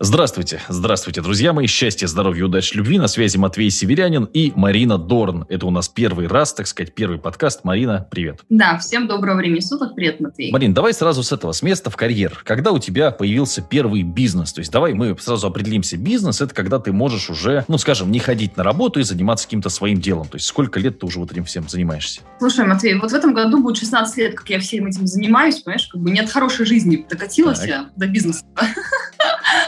Здравствуйте, здравствуйте, друзья мои. Счастья, здоровья, удачи, любви. На связи Матвей Северянин и Марина Дорн. Это у нас первый раз, так сказать, первый подкаст. Марина, привет. Да, всем доброго времени суток. Привет, Матвей. Марин, давай сразу с этого, с места в карьер. Когда у тебя появился первый бизнес? То есть давай мы сразу определимся. Бизнес – это когда ты можешь уже, ну, скажем, не ходить на работу и заниматься каким-то своим делом. То есть сколько лет ты уже вот этим всем занимаешься? Слушай, Матвей, вот в этом году будет 16 лет, как я всем этим занимаюсь, понимаешь, как бы не от хорошей жизни докатилась так. я до бизнеса.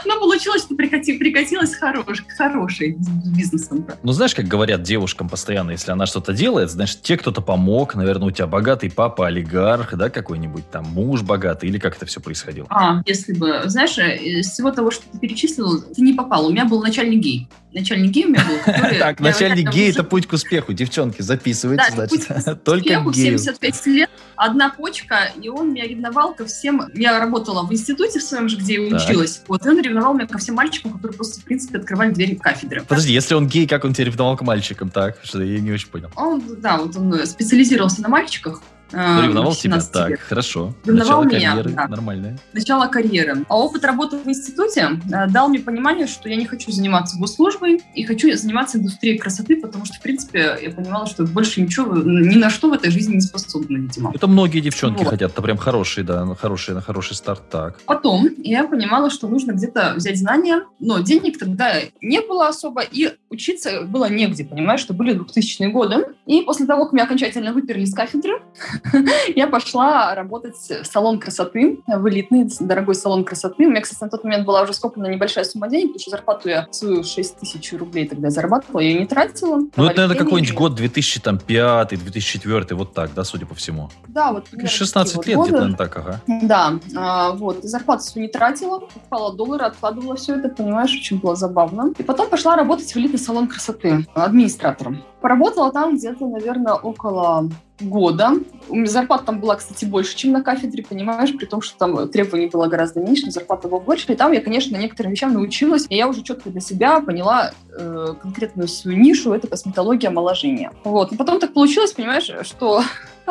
Но получилось, что прикати, прикатилась хорош, хорошей бизнесом. Ну, знаешь, как говорят девушкам постоянно, если она что-то делает, значит, те кто-то помог, наверное, у тебя богатый папа, олигарх, да, какой-нибудь там муж богатый, или как это все происходило? А, если бы, знаешь, э, из всего того, что ты перечислил, ты не попал. У меня был начальник гей начальник гей у меня был. Так, начальник гей – это путь к успеху. Девчонки, записывайте, значит. Только гею. 75 лет, одна почка, и он меня ревновал ко всем. Я работала в институте в своем же, где я училась. Вот, и он ревновал меня ко всем мальчикам, которые просто, в принципе, открывали двери кафедры. Подожди, если он гей, как он тебя ревновал к мальчикам, так? Что я не очень понял. Он, да, вот он специализировался на мальчиках, ревновал тебя? Так, лет. хорошо. Ревновал Начало меня, карьеры да. нормальное. Начало карьеры. А опыт работы в институте э, дал мне понимание, что я не хочу заниматься госслужбой и хочу заниматься индустрией красоты, потому что, в принципе, я понимала, что больше ничего, ни на что в этой жизни не способна, видимо. Это многие девчонки вот. хотят, это прям хороший, да, хороший, на хороший старт, так. Потом я понимала, что нужно где-то взять знания, но денег тогда не было особо, и учиться было негде, понимаешь, что были 2000-е годы. И после того, как меня окончательно выперли с кафедры, я пошла работать в салон красоты, в элитный дорогой салон красоты. У меня, кстати, на тот момент была уже скоплена небольшая сумма денег, потому что зарплату я свою 6 тысяч рублей тогда зарабатывала, я ее не тратила. Ну, это, наверное, какой-нибудь год 2005-2004, вот так, да, судя по всему? Да, вот. 16 вот лет где-то, так, ага. Да, а, вот, зарплату свою не тратила, покупала доллары, откладывала все это, понимаешь, очень было забавно. И потом пошла работать в элитный салон красоты администратором. Поработала там где-то, наверное, около года. У меня зарплата там была, кстати, больше, чем на кафедре, понимаешь, при том, что там требований было гораздо меньше, но зарплата была больше. И там я, конечно, некоторым вещам научилась, и я уже четко для себя поняла э, конкретную свою нишу, это косметология омоложения. Вот. И потом так получилось, понимаешь, что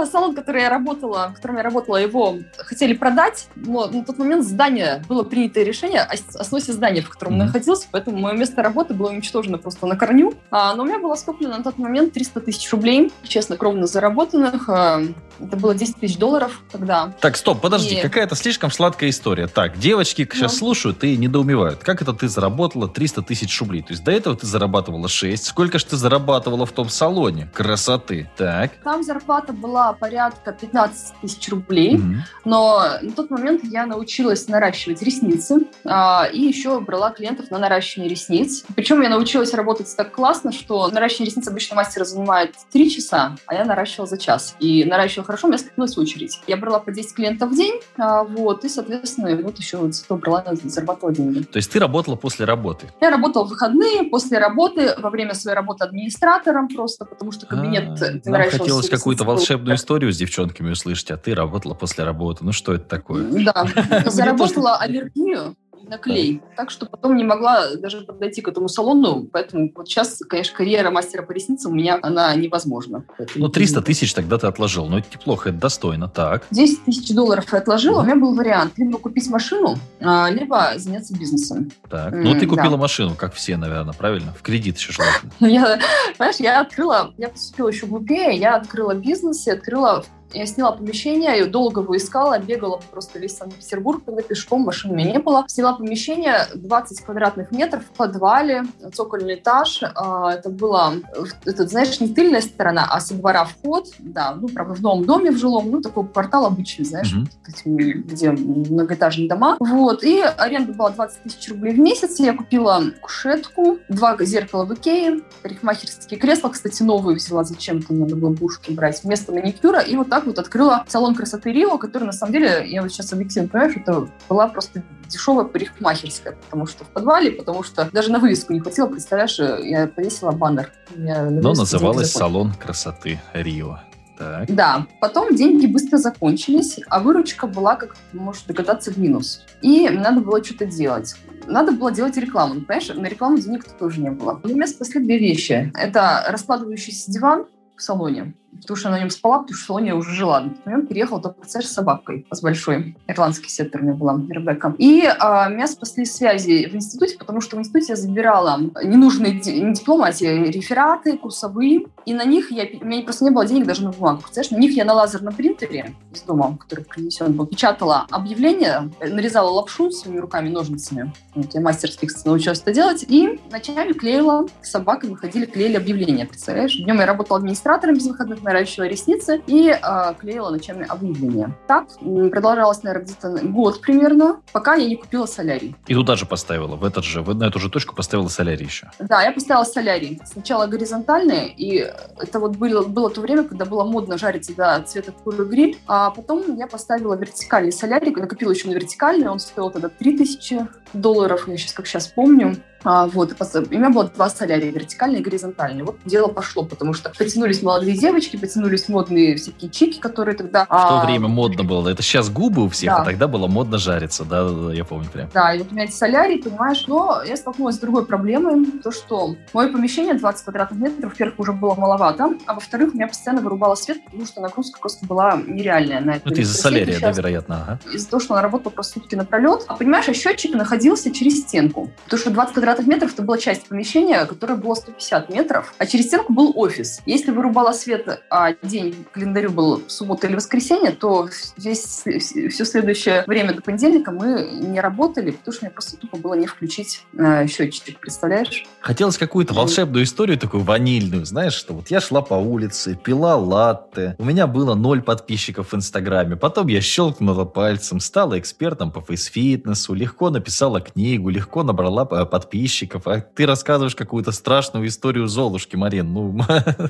салон, который я работала, в котором я работала, его хотели продать, но на тот момент здание было принято решение о, сносе здания, в котором mm-hmm. находился, поэтому мое место работы было уничтожено просто на корню. А, но у меня было скоплено на тот момент 300 тысяч рублей, честно, кровно заработанных. А, это было 10 тысяч долларов тогда. Так, стоп, подожди, и... какая-то слишком сладкая история. Так, девочки сейчас ну. слушают и недоумевают. Как это ты заработала 300 тысяч рублей? То есть до этого ты зарабатывала 6. Сколько же ты зарабатывала в том салоне красоты? Так. Там зарплата была порядка 15 тысяч рублей, mm-hmm. но на тот момент я научилась наращивать ресницы а, и еще брала клиентов на наращивание ресниц. Причем я научилась работать так классно, что наращивание ресниц обычно мастера занимает 3 часа, а я наращивала за час. И наращивала хорошо, у меня скопилась очередь. Я брала по 10 клиентов в день, а, вот, и, соответственно, вот еще вот зато брала, зарабатывала деньги. То есть ты работала после работы? Я работала в выходные, после работы, во время своей работы администратором просто, потому что кабинет... А, нам хотелось какую-то волшебную историю с девчонками услышать, а ты работала после работы. Ну что это такое? Да, заработала аллергию на клей. Так что потом не могла даже подойти к этому салону, поэтому вот сейчас, конечно, карьера мастера по ресницам у меня, она невозможна. Ну, 300 тысяч тогда ты отложил, но это неплохо, это достойно, так. 10 тысяч долларов я отложила, у меня был вариант, либо купить машину, а, либо заняться бизнесом. Так, ну ты купила да. машину, как все, наверное, правильно? В кредит еще желательно. Я, знаешь, я открыла, я поступила еще глупее, я открыла бизнес и открыла я сняла помещение, я долго его искала, бегала просто весь Санкт-Петербург, когда пешком, машин у меня не было. Сняла помещение 20 квадратных метров в подвале, цокольный этаж. А, это было, это, знаешь, не тыльная сторона, а со двора вход, да, ну, правда, в новом доме в жилом, ну, такой портал обычный, знаешь, mm-hmm. где многоэтажные дома. Вот, и аренда была 20 тысяч рублей в месяц. Я купила кушетку, два зеркала в Икее, парикмахерские кресла, кстати, новые взяла зачем-то, надо было бушки брать, вместо маникюра, и вот так вот открыла салон красоты Рио, который на самом деле, я вот сейчас объективно понимаю, что это была просто дешевая парикмахерская, потому что в подвале, потому что даже на вывеску не хватило, представляешь, я повесила баннер. Но называлась салон красоты Рио. Так. Да, потом деньги быстро закончились, а выручка была, как можешь догадаться, в минус. И надо было что-то делать. Надо было делать рекламу. Понимаешь, на рекламу денег тоже не было. У меня спасли две вещи. Это раскладывающийся диван в салоне, потому что я на нем спала, потому что в салоне я уже жила. На тот момент переехала только с собакой, с большой. Ирландский сеттер у меня была, Ребекка. И а, меня спасли связи в институте, потому что в институте я забирала ненужные не дипломы, а те рефераты, курсовые, и на них я, у меня просто не было денег даже на бумагу. Представляешь, на них я на лазерном принтере из дома, который принесен был, печатала объявление, нарезала лапшу своими руками, ножницами. Вот, я мастерски научилась это делать. И ночами клеила с собакой, выходили, клеили объявления, представляешь? Днем я работала администратором без выходных, наращивала ресницы и э, клеила ночами объявления. Так продолжалось, наверное, где-то год примерно, пока я не купила солярий. И туда же поставила, в этот же, в, на эту же точку поставила солярий еще? Да, я поставила солярий. Сначала горизонтальные, и это вот было, было то время, когда было модно жарить до цвета куры гриль, а потом я поставила вертикальный солярий, накопила еще на вертикальный, он стоил тогда 3000 долларов, я сейчас как сейчас помню. А, вот, у меня было два солярия, вертикальный и горизонтальный. Вот дело пошло, потому что потянулись молодые девочки, потянулись модные всякие чики, которые тогда... В то а... время модно было. Это сейчас губы у всех, а да. а тогда было модно жариться, да, я помню прям. Да, и вот у меня эти солярии, понимаешь, но я столкнулась с другой проблемой, то, что мое помещение 20 квадратных метров, во-первых, уже было маловато, а во-вторых, у меня постоянно вырубало свет, потому что нагрузка просто была нереальная на это. Это из-за солярия, да, вероятно? Ага. Из-за того, что она работала просто сутки напролет. А понимаешь, а счетчик находился через стенку, потому что 20 квадратных метров это была часть помещения, которая была 150 метров, а через стенку был офис. Если вырубала свет, а день календарю был суббота или воскресенье, то весь, все следующее время до понедельника мы не работали, потому что мне просто тупо было не включить э, счетчик, представляешь? Хотелось какую-то волшебную историю такую ванильную, знаешь, что вот я шла по улице, пила латте, у меня было ноль подписчиков в Инстаграме, потом я щелкнула пальцем, стала экспертом по фейс-фитнесу, легко написала книгу, легко набрала э, подписчиков, а ты рассказываешь какую-то страшную историю Золушки, Марин. Ну.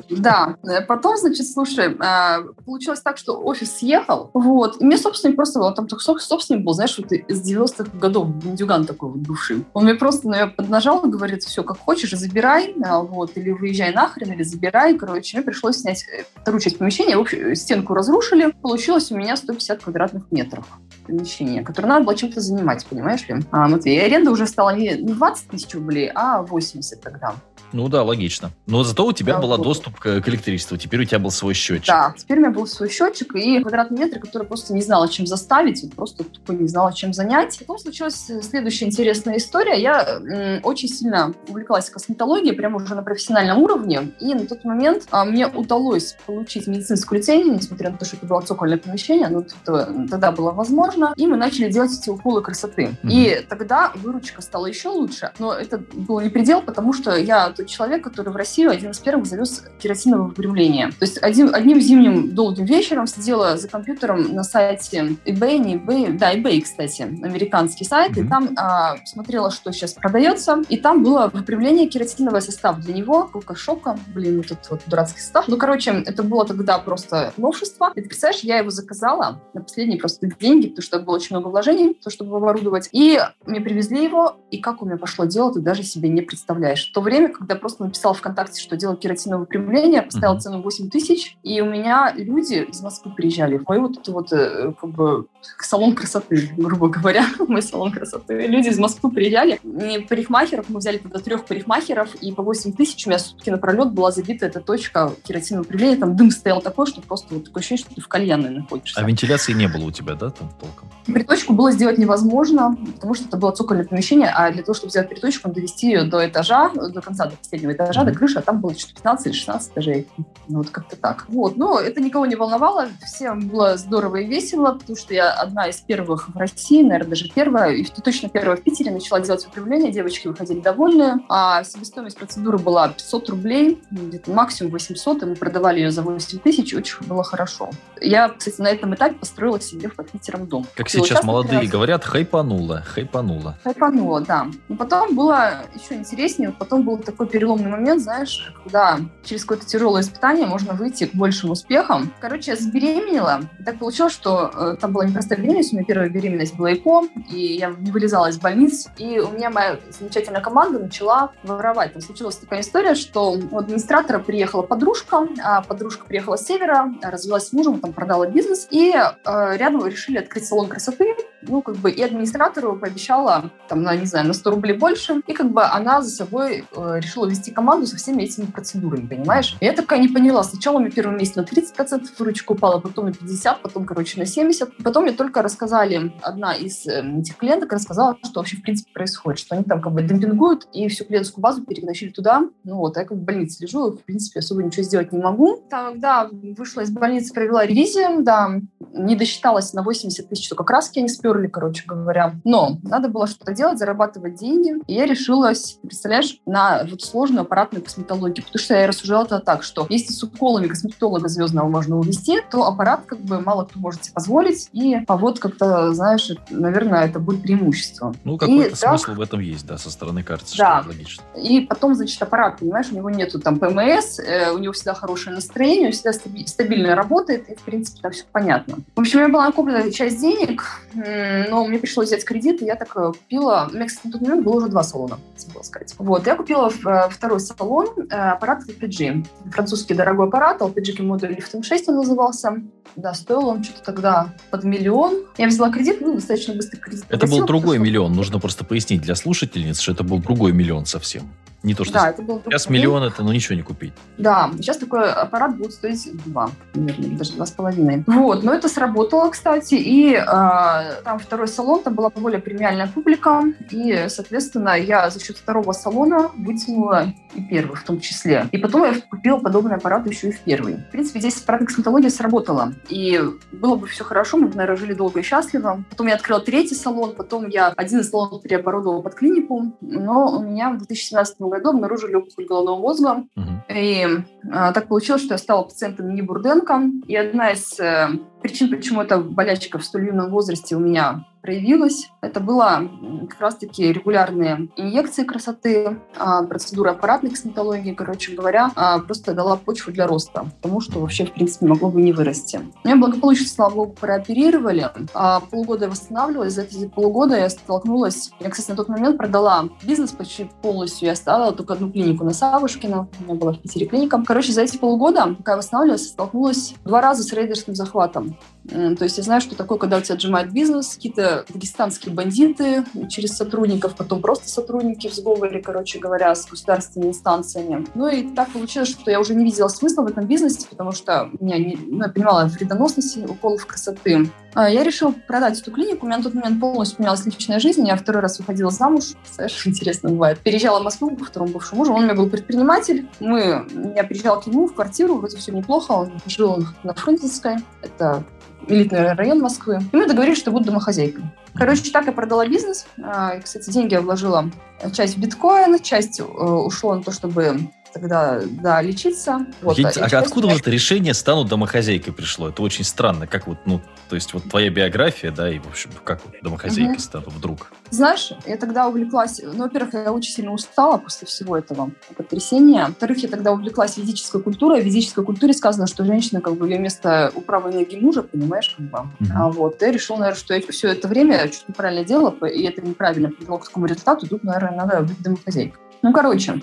Да, потом, значит, слушай, а, получилось так, что офис съехал, вот, и мне собственник просто, он там собственник был, знаешь, вот из 90-х годов, бандюган такой вот бывший. Он мне просто на меня поднажал и говорит, все, как хочешь, забирай, а, вот, или выезжай нахрен, или забирай, короче, мне пришлось снять э, вторую часть помещения, в общем, стенку разрушили, получилось у меня 150 квадратных метров помещения, которое надо было чем-то занимать, понимаешь ли? А, Матвей, аренда уже стала не 20 тысяч рублей, а 80 тогда. Ну да, логично. Но зато у тебя да, был доступ к, к электричеству. Теперь у тебя был свой счетчик. Да, теперь у меня был свой счетчик и квадратный метр, который просто не знала, чем заставить, просто тупо не знала, чем занять. Потом случилась следующая интересная история. Я м, очень сильно увлеклась косметологией, прямо уже на профессиональном уровне. И на тот момент а, мне удалось получить медицинскую лицензию, несмотря на то, что это было цокольное помещение, но это, тогда было возможно. И мы начали делать эти уколы красоты. Mm-hmm. И тогда выручка стала еще лучше. Но это был не предел, потому что я тот человек, который в Россию один из первых завез керосиновое выпрямление. То есть один, одним зимним долгим вечером сидела за компьютером на сайте eBay, не eBay, да, eBay, кстати, американский сайт, mm-hmm. и там а, смотрела, что сейчас продается, и там было выпрямление керосинового состав для него, кока шока, блин, вот этот вот дурацкий состав. Ну, короче, это было тогда просто новшество. И ты представляешь, я его заказала на последние просто деньги, потому что было очень много вложений, то, чтобы оборудовать. И мне привезли его, и как у меня пошло дело, ты даже себе не представляешь. В то время, когда просто написала ВКонтакте, что делаю кератиновое выпрямление, поставила mm-hmm. цену 8 тысяч, и у меня люди из Москвы приезжали в мой вот это вот э, как бы салон красоты, грубо говоря, мой салон красоты. Люди из Москвы приезжали, и парикмахеров, мы взяли тогда трех парикмахеров, и по 8 тысяч у меня сутки напролет была забита эта точка кератинового выпрямления, там дым стоял такой, что просто вот такое ощущение, что ты в кальянной находишься. А вентиляции не было у тебя, да, там толком? Приточку было сделать невозможно, потому что это было цокольное помещение, а для того, чтобы сделать приточку, надо довести ее до этажа, до конца, до последнего этажа, mm-hmm. до крыши, а там было 15 или 16 этажей. Ну, вот как-то так. Вот, но это никого не волновало, всем было здорово и весело, потому что я одна из первых в России, наверное, даже первая, и точно первая в Питере начала делать управление, девочки выходили довольные, а себестоимость процедуры была 500 рублей, где-то максимум 800, и мы продавали ее за 8 тысяч, очень было хорошо. Я, кстати, на этом этапе построила себе в Питером дом. Как сейчас молодые раз... говорят, хайпанула, хайпанула. Хайпанула, да. Но потом было еще интереснее, потом был такой переломный момент, знаешь, когда через какое-то тяжелое испытание можно выйти к большим успехам. Короче, я забеременела. И так получилось, что э, там была непростая беременность, у меня первая беременность была ЭКО, и я не вылезала из больниц, и у меня моя замечательная команда начала воровать. Там случилась такая история, что у администратора приехала подружка, а подружка приехала с севера, развелась с мужем, там продала бизнес, и э, рядом решили открыть салон красоты, ну, как бы, и администратору пообещала, там, на, не знаю, на 100 рублей больше, и как бы она за собой э, решила решила вести команду со всеми этими процедурами, понимаешь? И я такая не поняла. Сначала мне первый месяц на 30% выручка упала, потом на 50%, потом, короче, на 70%. Потом мне только рассказали, одна из э, этих клиенток рассказала, что вообще в принципе происходит, что они там как бы демпингуют и всю клиентскую базу переносили туда. Ну вот, а я как в больнице лежу, в принципе, особо ничего сделать не могу. Тогда вышла из больницы, провела ревизию, да, не досчиталась на 80 тысяч, только краски они сперли, короче говоря. Но надо было что-то делать, зарабатывать деньги. И я решилась, представляешь, на вот сложную аппаратную косметологию. Потому что я рассуждала это так, что если с уколами косметолога звездного можно увести, то аппарат как бы мало кто может себе позволить. И а вот как-то, знаешь, наверное, это будет преимущество. Ну, какой-то и, смысл так, в этом есть, да, со стороны кажется, да. что логично. И потом, значит, аппарат, понимаешь, у него нету там ПМС, э, у него всегда хорошее настроение, он всегда стабильно работает, и, в принципе, там все понятно. В общем, у меня была накоплена часть денег, но мне пришлось взять кредит, и я так э, купила... У меня, кстати, на тот момент было уже два салона, забыла сказать. Вот, я купила э, второй салон, э, аппарат LPG. Французский дорогой аппарат, LPG модуль Lifting 6 он назывался. Да, стоил он что-то тогда под миллион. Я взяла кредит, ну, достаточно быстрый кредит. Это был другой миллион, нужно просто пояснить для слушательниц, что это был другой миллион совсем. Не то, что да, это был сейчас миллион, это ну ничего не купить. Да, сейчас такой аппарат будет стоить два, наверное, даже два с половиной. Вот, но это сработало, кстати, и э, там второй салон, там была более премиальная публика, и, соответственно, я за счет второго салона вытянула и первый в том числе. И потом я купила подобный аппарат еще и в первый. В принципе, здесь аппаратная косметология сработала, и было бы все хорошо, мы бы, наверное, жили долго и счастливо. Потом я открыла третий салон, потом я один из салонов переоборудовала под клинику, но у меня в 2017 году году обнаружили опухоль головного мозга. Угу. И а, так получилось, что я стала пациентом не Бурденко. И одна из э, причин, почему эта болячка в столь юном возрасте у меня проявилась. Это было как раз-таки регулярные инъекции красоты, а, процедура аппаратной косметологии, короче говоря, а, просто дала почву для роста, потому что вообще, в принципе, могло бы не вырасти. Меня благополучно, слава богу, прооперировали. А полгода восстанавливалась. За эти полгода я столкнулась... Я, кстати, на тот момент продала бизнес почти полностью. Я оставила только одну клинику на Савушкина. У меня была в Питере клиника. Короче, за эти полгода, пока я восстанавливалась, столкнулась два раза с рейдерским захватом. То есть я знаю, что такое, когда у тебя отжимает бизнес, какие-то дагестанские бандиты через сотрудников, потом просто сотрудники в сговоре, короче говоря, с государственными инстанциями. Ну и так получилось, что я уже не видела смысла в этом бизнесе, потому что меня не, ну, я понимала вредоносность уколов красоты. А, я решила продать эту клинику. У меня на тот момент полностью менялась личная жизнь. Я второй раз выходила замуж. Знаешь, интересно бывает. Переезжала в Москву к второму бывшему мужу. Он у меня был предприниматель. Мы, я приезжала к нему в квартиру. Вроде все неплохо. Он жил на Фрунзенской. Это элитный район Москвы. И мы договорились, что буду домохозяйкой. Короче, так я продала бизнес. А, кстати, деньги я вложила часть в биткоин, часть э, ушло на то, чтобы тогда, да, лечиться. Вот, Я, а откуда вот это решение стану домохозяйкой пришло? Это очень странно. Как вот, ну, то есть вот твоя биография, да, и, в общем, как вот домохозяйкой угу. стану вдруг? Знаешь, я тогда увлеклась, ну, во-первых, я очень сильно устала после всего этого потрясения. Во-вторых, я тогда увлеклась физической культурой. В физической культуре сказано, что женщина, как бы, ее место у правой ноги мужа, понимаешь, как бы. Угу. А вот, я решила, наверное, что я все это время что-то неправильно делала, и это неправильно привело к такому результату, тут, наверное, надо быть домохозяйкой. Ну, короче,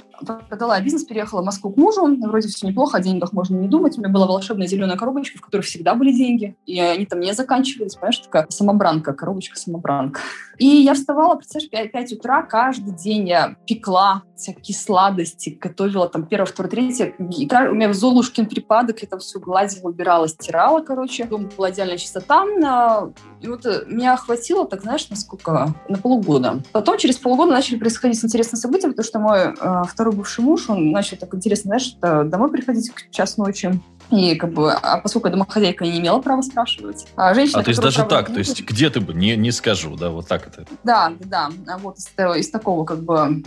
продала бизнес, переехала в Москву к мужу. Вроде все неплохо, о деньгах можно не думать. У меня была волшебная зеленая коробочка, в которой всегда были деньги. И они там не заканчивались, понимаешь, такая самобранка, коробочка-самобранка. И я вставала, представляешь, 5, 5 утра, каждый день я пекла всякие сладости, готовила там первое, второе, третье. И у меня Золушкин припадок, я там все гладила, убирала, стирала, короче. Дома была идеальная чистота. И вот э, меня охватило, так знаешь, на сколько? На полгода. Потом через полгода начали происходить интересные события, потому что мой э, второй бывший муж, он начал так интересно, знаешь, домой приходить к час ночи. И как бы, а поскольку я домохозяйка не имела права спрашивать. А, женщина, а то есть даже так, то есть где ты бы, не, не скажу, да, вот так это? Да, да, да, вот из, из такого как бы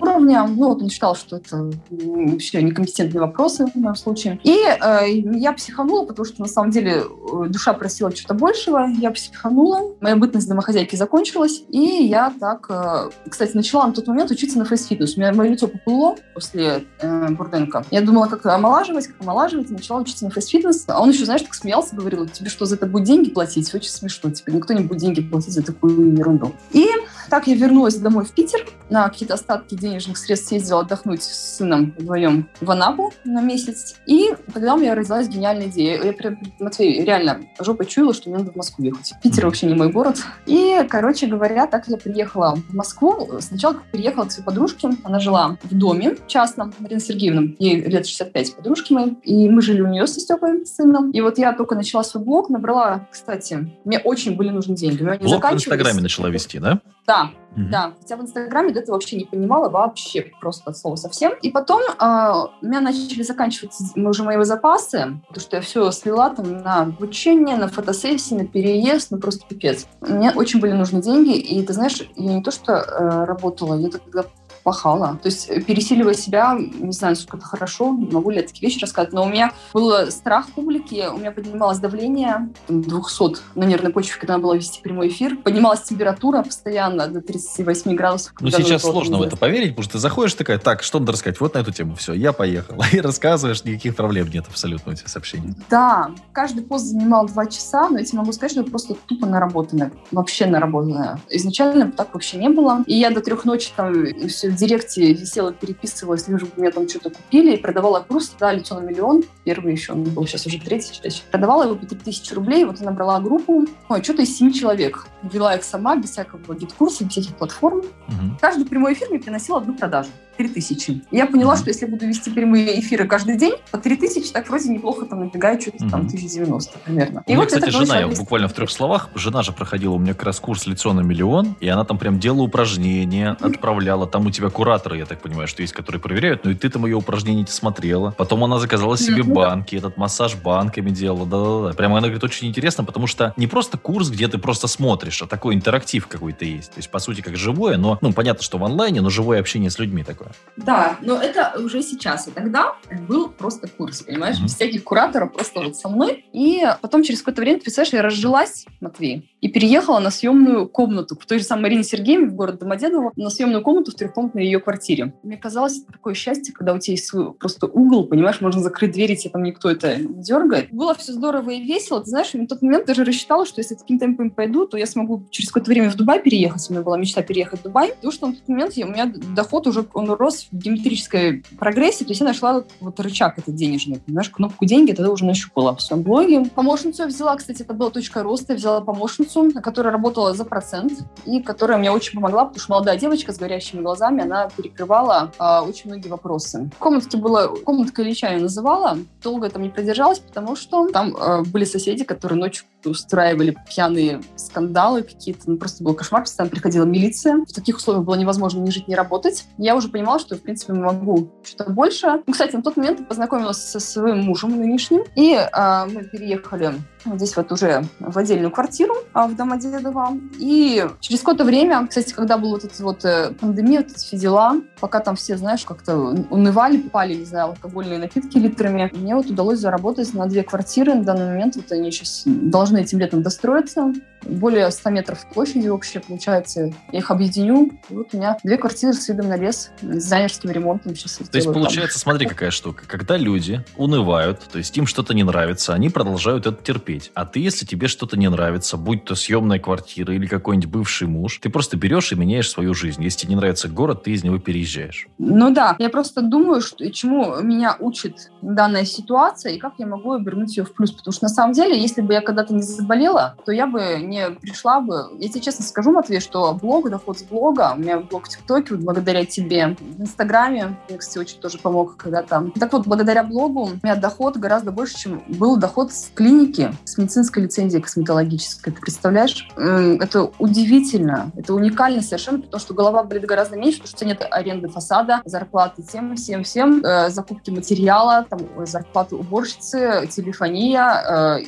уровня, ну вот он считал, что это вообще некомпетентные вопросы в моем случае. И э, я психанула, потому что на самом деле э, душа просила чего-то большего, я психанула, моя бытность домохозяйки закончилась, и я так, э, кстати, начала на тот момент учиться на фейс-фитнес. У меня мое лицо поплыло после э, Бурденко. Я думала, как омолаживать, как омолаживать, и начала учиться на фейс-фитнес, а он еще, знаешь, так смеялся, говорил, тебе что, за это будет деньги платить? Очень смешно, тебе никто не будет деньги платить за такую ерунду. И так я вернулась домой в Питер, на какие-то остатки денежных средств съездила отдохнуть с сыном вдвоем в Анапу на месяц. И тогда у меня родилась гениальная идея. Я прям, Матвей, реально жопой чуяла, что мне надо в Москву ехать. Питер вообще не мой город. И, короче говоря, так я приехала в Москву. Сначала приехала к своей подружке. Она жила в доме частном, Марина Сергеевна. Ей лет 65 подружки моей. И мы жили нее со Степой, сыном. И вот я только начала свой блог, набрала, кстати, мне очень были нужны деньги. Блог в Инстаграме начала вести, да? Да, mm-hmm. да. Хотя в Инстаграме до этого вообще не понимала вообще просто слово совсем. И потом э, у меня начали заканчиваться уже мои запасы, потому что я все слила там на обучение, на фотосессии, на переезд, ну просто пипец. Мне очень были нужны деньги, и ты знаешь, я не то что э, работала, я тогда пахала. То есть э, пересиливая себя, не знаю, насколько это хорошо, могу ли я такие вещи рассказать, но у меня был страх публики, у меня поднималось давление 200 на нервной почве, когда надо было вести прямой эфир, поднималась температура постоянно до 38 градусов. Ну, сейчас сложно в это поверить, потому что ты заходишь такая, так, что надо рассказать? Вот на эту тему, все, я поехала. И рассказываешь, никаких проблем нет абсолютно у тебя сообщений. Да, каждый пост занимал два часа, но я тебе могу сказать, что это просто тупо наработанное, вообще наработанное. Изначально так вообще не было. И я до трех ночи там в директе висела, переписывалась, лишь бы мне там что-то купили, и продавала курс, да, лицо на миллион, первый еще, он был сейчас уже третий, часть. Продавала его по 3000 рублей, вот я набрала группу, ой, что-то из 7 человек. Вела их сама, без всякого GetCourse а, без всяких платформ. Угу. Каждый прямой эфир мне приносил одну продажу. 3000. Я поняла, что если буду вести прямые эфиры каждый день, по 3000, так вроде неплохо там набегает что-то mm-hmm. там 1090 примерно. И у меня, вот кстати, жена, я буквально в трех словах, жена же проходила у меня как раз курс лицо на миллион, и она там прям делала упражнения, отправляла. Там у тебя кураторы, я так понимаю, что есть, которые проверяют, но и ты там ее упражнения не смотрела. Потом она заказала себе mm-hmm. банки, этот массаж банками делала, да-да-да. Прямо она говорит, очень интересно, потому что не просто курс, где ты просто смотришь, а такой интерактив какой-то есть. То есть, по сути, как живое, но, ну, понятно, что в онлайне, но живое общение с людьми такое. Да, но это уже сейчас. И тогда был просто курс, понимаешь? Mm-hmm. Без всяких кураторов, просто вот со мной. И потом через какое-то время, ты представляешь, я разжилась, Матвей, и переехала на съемную комнату к той же самой Марине Сергеевне в город Домодедово, на съемную комнату в трехкомнатной ее квартире. Мне казалось, это такое счастье, когда у тебя есть свой просто угол, понимаешь, можно закрыть дверь, и тебе там никто это дергает. Было все здорово и весело. Ты знаешь, на тот момент даже рассчитала, что если таким темпом пойду, то я смогу через какое-то время в Дубай переехать. У меня была мечта переехать в Дубай. Потому что на тот момент у меня доход уже он рос в геометрической прогрессии. То есть я нашла вот рычаг этот денежный. Понимаешь, кнопку деньги тогда уже нащупала в своем блоге. Помощницу я взяла, кстати, это была точка роста. Я взяла помощницу, которая работала за процент и которая мне очень помогла, потому что молодая девочка с горящими глазами, она перекрывала э, очень многие вопросы. В комнатке была, комнатка Ильича я называла. Долго там не продержалась, потому что там э, были соседи, которые ночью устраивали пьяные скандалы какие-то. Ну, просто был кошмар, постоянно приходила милиция. В таких условиях было невозможно ни жить, ни работать. Я уже понимала, что, в принципе, могу что-то больше. Ну, кстати, на тот момент познакомилась со своим мужем нынешним, и э, мы переехали здесь вот уже в отдельную квартиру а, в Домодедово. И через какое-то время, кстати, когда была вот эта вот э, пандемия, вот эти все дела, пока там все, знаешь, как-то унывали, пали, не знаю, алкогольные напитки литрами, мне вот удалось заработать на две квартиры. На данный момент вот они сейчас должны этим летом достроиться более 100 метров площади общая, получается. Я их объединю. И вот у меня две квартиры с видом на лес, с дизайнерским ремонтом. Сейчас то есть, получается, там. смотри, какая штука. Когда люди унывают, то есть им что-то не нравится, они продолжают это терпеть. А ты, если тебе что-то не нравится, будь то съемная квартира или какой-нибудь бывший муж, ты просто берешь и меняешь свою жизнь. Если тебе не нравится город, ты из него переезжаешь. Ну да, я просто думаю, что, чему меня учит данная ситуация и как я могу обернуть ее в плюс. Потому что на самом деле, если бы я когда-то не заболела, то я бы не пришла бы... Я тебе честно скажу, Матвей, что блог, доход с блога, у меня блог в ТикТоке, вот благодаря тебе, в Инстаграме, мне, кстати, очень тоже помог когда-то. Так вот, благодаря блогу у меня доход гораздо больше, чем был доход с клиники, с медицинской лицензией косметологической. Ты представляешь? Это удивительно, это уникально совершенно, потому что голова болит гораздо меньше, потому что нет аренды фасада, зарплаты всем, всем, всем, э, закупки материала, там, зарплаты уборщицы, телефония, э,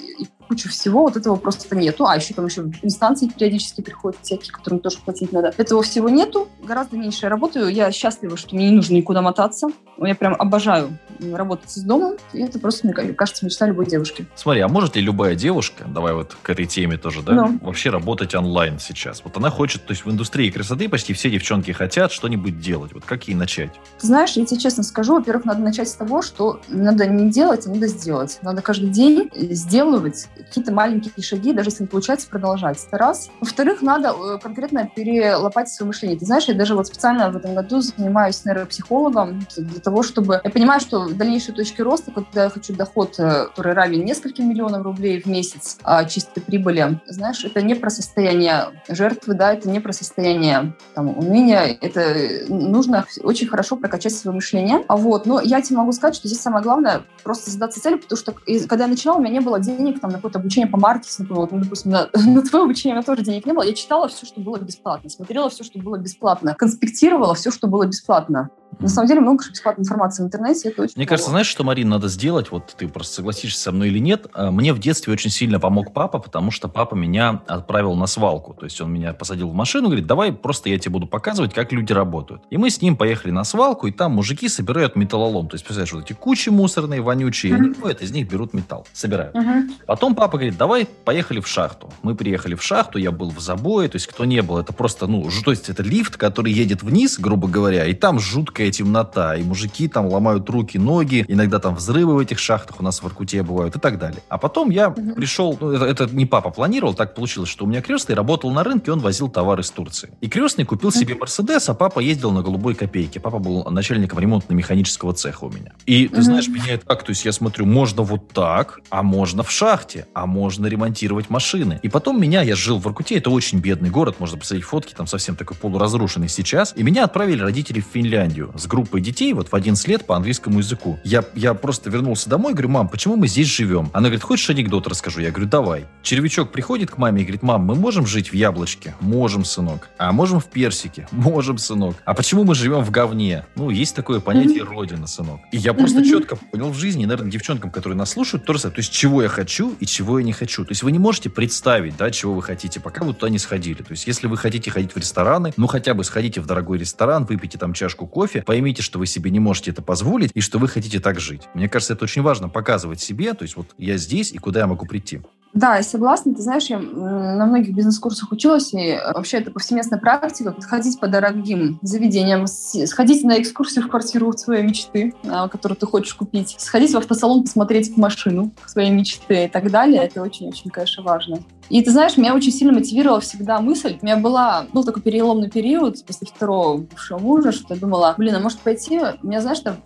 кучу всего, вот этого просто нету. А еще там еще инстанции периодически приходят всякие, которым тоже платить надо. Этого всего нету, гораздо меньше я работаю. Я счастлива, что мне не нужно никуда мотаться. Я прям обожаю работать из дома. И это просто, мне кажется, мечта любой девушки. Смотри, а может ли любая девушка, давай вот к этой теме тоже, да, ну. вообще работать онлайн сейчас? Вот она хочет, то есть в индустрии красоты почти все девчонки хотят что-нибудь делать. Вот как ей начать? Ты знаешь, я тебе честно скажу, во-первых, надо начать с того, что надо не делать, а надо сделать. Надо каждый день сделать какие-то маленькие шаги, даже если не получается, продолжать. Это раз. Во-вторых, надо э, конкретно перелопатить свое мышление. Ты знаешь, я даже вот специально в этом году занимаюсь нейропсихологом для того, чтобы... Я понимаю, что в дальнейшей точке роста, когда я хочу доход, э, который равен нескольким миллионам рублей в месяц а, чистой прибыли, знаешь, это не про состояние жертвы, да, это не про состояние там, уныния, это нужно очень хорошо прокачать свое мышление. А вот, но я тебе могу сказать, что здесь самое главное просто задаться целью, потому что когда я начинала, у меня не было денег там, на какое-то обучение по маркетингу, вот, ну, допустим, на, на твое обучение у меня тоже денег не было, я читала все, что было бесплатно, смотрела все, что было бесплатно, конспектировала все, что было бесплатно. На самом деле много бесплатной информации в интернете, это очень Мне кажется, знаешь, что, Марин, надо сделать, вот ты просто согласишься со мной или нет, а, мне в детстве очень сильно помог папа, потому что папа меня отправил на свалку, то есть он меня посадил в машину, говорит, давай просто я тебе буду показывать, как люди работают. И мы с ним поехали на свалку, и там мужики собирают металлолом, то есть, представляешь, вот эти кучи мусорные, вонючие, mm-hmm. они ходят, из них берут металл, собирают. Mm-hmm. Потом папа говорит, давай поехали в шахту. Мы приехали в шахту, я был в забое, то есть кто не был, это просто, ну, то есть это лифт, который едет вниз, грубо говоря, и там жуткая темнота, и мужики там ломают руки, ноги, иногда там взрывы в этих шахтах у нас в Иркуте бывают и так далее. А потом я mm-hmm. пришел, ну, это, это не папа планировал, так получилось, что у меня крестный работал на рынке, он возил товар из Турции. И крестный купил себе Мерседес, а папа ездил на голубой копейке. Папа был начальником ремонтно-механического цеха у меня. И ты знаешь, меня это как, то есть я смотрю, можно вот так, а можно в шахте, а можно ремонтировать машины. И потом меня, я жил в Иркуте, это очень бедный город, можно посмотреть фотки, там совсем такой полуразрушенный сейчас. И меня отправили родители в Финляндию с группой детей вот в 11 лет по английскому языку. Я, я просто вернулся домой, говорю, мам, почему мы здесь живем? Она говорит, хочешь анекдот расскажу? Я говорю, давай. Червячок приходит к маме и говорит, мам, мы можем жить в яблочке? Можем, сынок. А можем в персике? Можем, сынок. А почему мы живем в говне? Ну, есть такое понятие родина, сынок. И я просто четко понял в жизни, наверное, девчонкам, которые нас слушают, тоже то есть чего я хочу и чего я не хочу. То есть вы не можете представить, да, чего вы хотите, пока вы туда не сходили. То есть если вы хотите ходить в рестораны, ну хотя бы сходите в дорогой ресторан, выпейте там чашку кофе, поймите, что вы себе не можете это позволить и что вы хотите так жить. Мне кажется, это очень важно показывать себе, то есть вот я здесь и куда я могу прийти. Да, я согласна. Ты знаешь, я на многих бизнес-курсах училась, и вообще это повсеместная практика. Ходить по дорогим заведениям, сходить на экскурсию в квартиру своей мечты, а, которую ты хочешь купить, сходить в автосалон, посмотреть машину своей мечты и так далее. Это очень-очень, конечно, важно. И ты знаешь, меня очень сильно мотивировала всегда мысль. У меня была, был такой переломный период после второго бывшего мужа, что я думала, блин, а может пойти? Меня, знаешь, там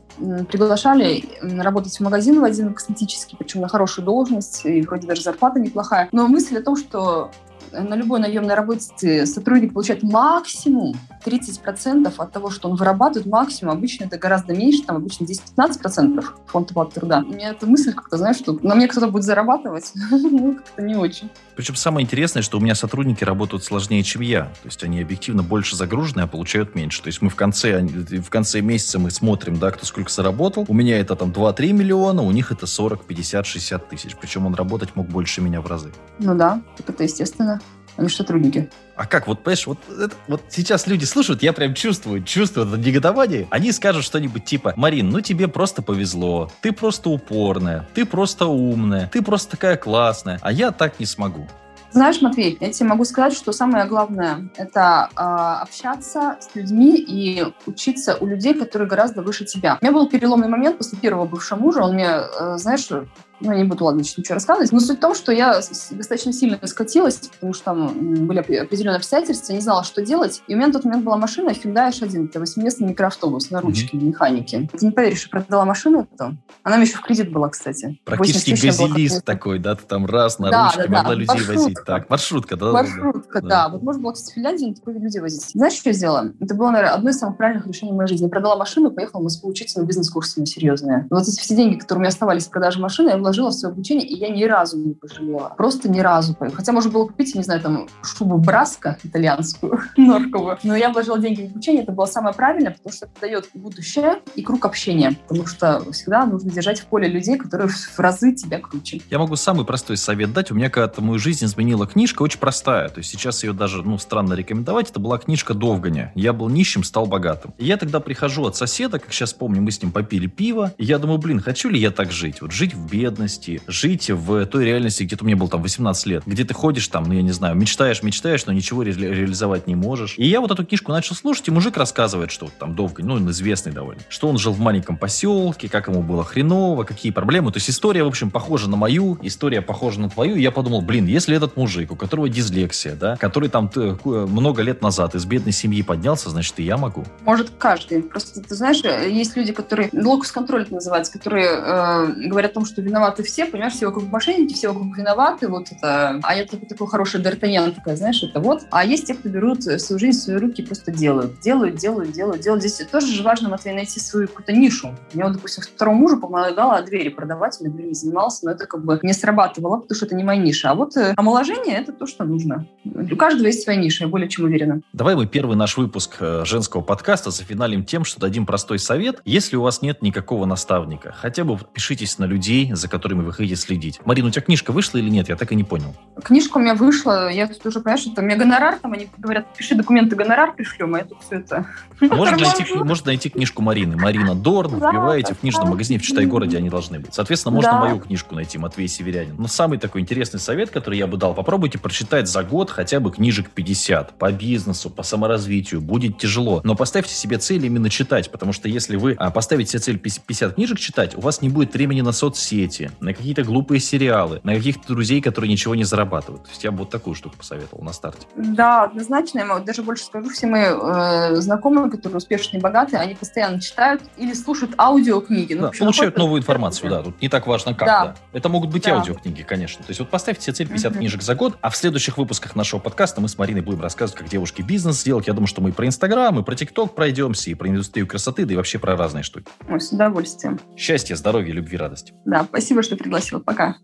приглашали работать в магазин в один косметический, причем на хорошую должность, и вроде даже зарплата неплохая. Но мысль о том, что на любой наемной работе сотрудник получает максимум 30% от того, что он вырабатывает, максимум. Обычно это гораздо меньше, там обычно 10-15% фонд оплаты труда. У меня эта мысль как-то, знаешь, что на мне кто-то будет зарабатывать, ну, как-то не очень. Причем самое интересное, что у меня сотрудники работают сложнее, чем я. То есть они объективно больше загружены, а получают меньше. То есть мы в конце, в конце месяца мы смотрим, да, кто сколько заработал. У меня это там 2-3 миллиона, у них это 40, 50, 60 тысяч. Причем он работать мог больше меня в разы. Ну да, так это естественно. Они же сотрудники. А как, вот, понимаешь, вот, это, вот сейчас люди слушают, я прям чувствую, чувствую это негодование. Они скажут что-нибудь типа, Марин, ну тебе просто повезло, ты просто упорная, ты просто умная, ты просто такая классная, а я так не смогу. Знаешь, Матвей, я тебе могу сказать, что самое главное — это э, общаться с людьми и учиться у людей, которые гораздо выше тебя. У меня был переломный момент после первого бывшего мужа. Он мне, э, знаешь, ну, я не буду, ладно, ничего рассказывать. Но суть в том, что я достаточно сильно скатилась, потому что там были определенные обстоятельства, не знала, что делать. И у меня на тот момент была машина Hyundai H1, это восьмиместный микроавтобус на ручке mm-hmm. механики. Ты не поверишь, я продала машину эту. Она мне еще в кредит была, кстати. Практически газелист такой, да? Ты там раз на да, ручке да, могла да. людей маршрутка. возить. Так, маршрутка, да? Маршрутка, да. да. Вот можно было, кстати, в Финляндии на такой людей возить. Знаешь, что я сделала? Это было, наверное, одно из самых правильных решений в моей жизни. Я продала машину, поехала в Москву учиться на бизнес-курсы на серьезные. Вот эти все деньги, которые у меня оставались в продаже машины, я вложила вложила в свое обучение, и я ни разу не пожалела. Просто ни разу. Хотя можно было купить, не знаю, там, шубу Браска итальянскую, норковую. Но я вложила деньги в обучение, это было самое правильное, потому что это дает будущее и круг общения. Потому что всегда нужно держать в поле людей, которые в разы тебя круче. Я могу самый простой совет дать. У меня когда-то мою жизнь изменила книжка, очень простая. То есть сейчас ее даже, ну, странно рекомендовать. Это была книжка Довганя. Я был нищим, стал богатым. Я тогда прихожу от соседа, как сейчас помню, мы с ним попили пиво. И я думаю, блин, хочу ли я так жить? Вот жить в бедности, жить в той реальности, где-то у меня был там 18 лет, где ты ходишь там, ну, я не знаю, мечтаешь, мечтаешь, но ничего ре- реализовать не можешь. И я вот эту книжку начал слушать, и мужик рассказывает, что там Довгань, ну, он известный довольно, что он жил в маленьком поселке, как ему было хреново, какие проблемы. То есть история, в общем, похожа на мою, история похожа на твою. И я подумал, блин, если этот мужик, у которого дислексия, да, который там много лет назад из бедной семьи поднялся, значит, и я могу. Может, каждый. Просто, ты знаешь, есть люди, которые, локус контроль это называется, которые э, говорят о том, что виноваты все, понимаешь, все вокруг мошенники, все вокруг виноваты, вот это, а я такой, такой хороший Д'Артаньян, такая, знаешь, это вот. А есть те, кто берут свою жизнь в свои руки просто делают. Делают, делают, делают, делают. Здесь тоже же важно, Матвей, найти свою какую-то нишу. Я вот, допустим, второму мужу помогала двери продавать, он дверьми занимался, но это как бы не срабатывало, потому что это не моя ниша. А вот э, омоложение – это то, что нужно. У каждого есть своя ниша, я более чем уверена. Давай мы первый наш выпуск э, женского подкаста зафиналим тем, что дадим простой совет. Если у вас нет никакого наставника, хотя бы подпишитесь на людей, за которыми вы хотите следить. Марина, у тебя книжка вышла или нет? Я так и не понял. Книжка у меня вышла. Я тут уже, понимаешь, это у меня гонорар, там они говорят, пиши документы, гонорар пришлем, а я тут все это... Можно найти, можно найти книжку Марины. Марина Дорн, вбиваете в книжном магазине в Читай-городе, они должны быть. Соответственно, можно мою книжку найти, Матвей Северянин. Но самый такой интересный совет, который я бы дал, попробуйте прочитать за год хотя бы книжек 50 по бизнесу, по саморазвитию. Будет тяжело, но поставьте себе цель именно читать, потому что если вы а, поставите себе цель 50 книжек читать, у вас не будет времени на соцсети, на какие-то глупые сериалы, на каких-то друзей, которые ничего не зарабатывают. То есть я бы вот такую штуку посоветовал на старте. Да, однозначно. Я даже больше скажу, все мои э, знакомые, которые успешные и богатые, они постоянно читают или слушают аудиокниги. Ну, да, получают новую информацию, да. Тут не так важно как, да. да. Это могут быть да. аудиокниги, конечно. То есть вот поставьте себе цель 50 угу. книжек за год, а в следующих выпусках нашего подкаста мы с Мариной будем рассказывать, как девушке бизнес сделать. Я думаю, что мы и про Инстаграм, и про ТикТок пройдемся, и про индустрию красоты, да и вообще про разные штуки. Ой, с удовольствием. Счастья, здоровья, любви, радости. Да, спасибо, что пригласила. Пока.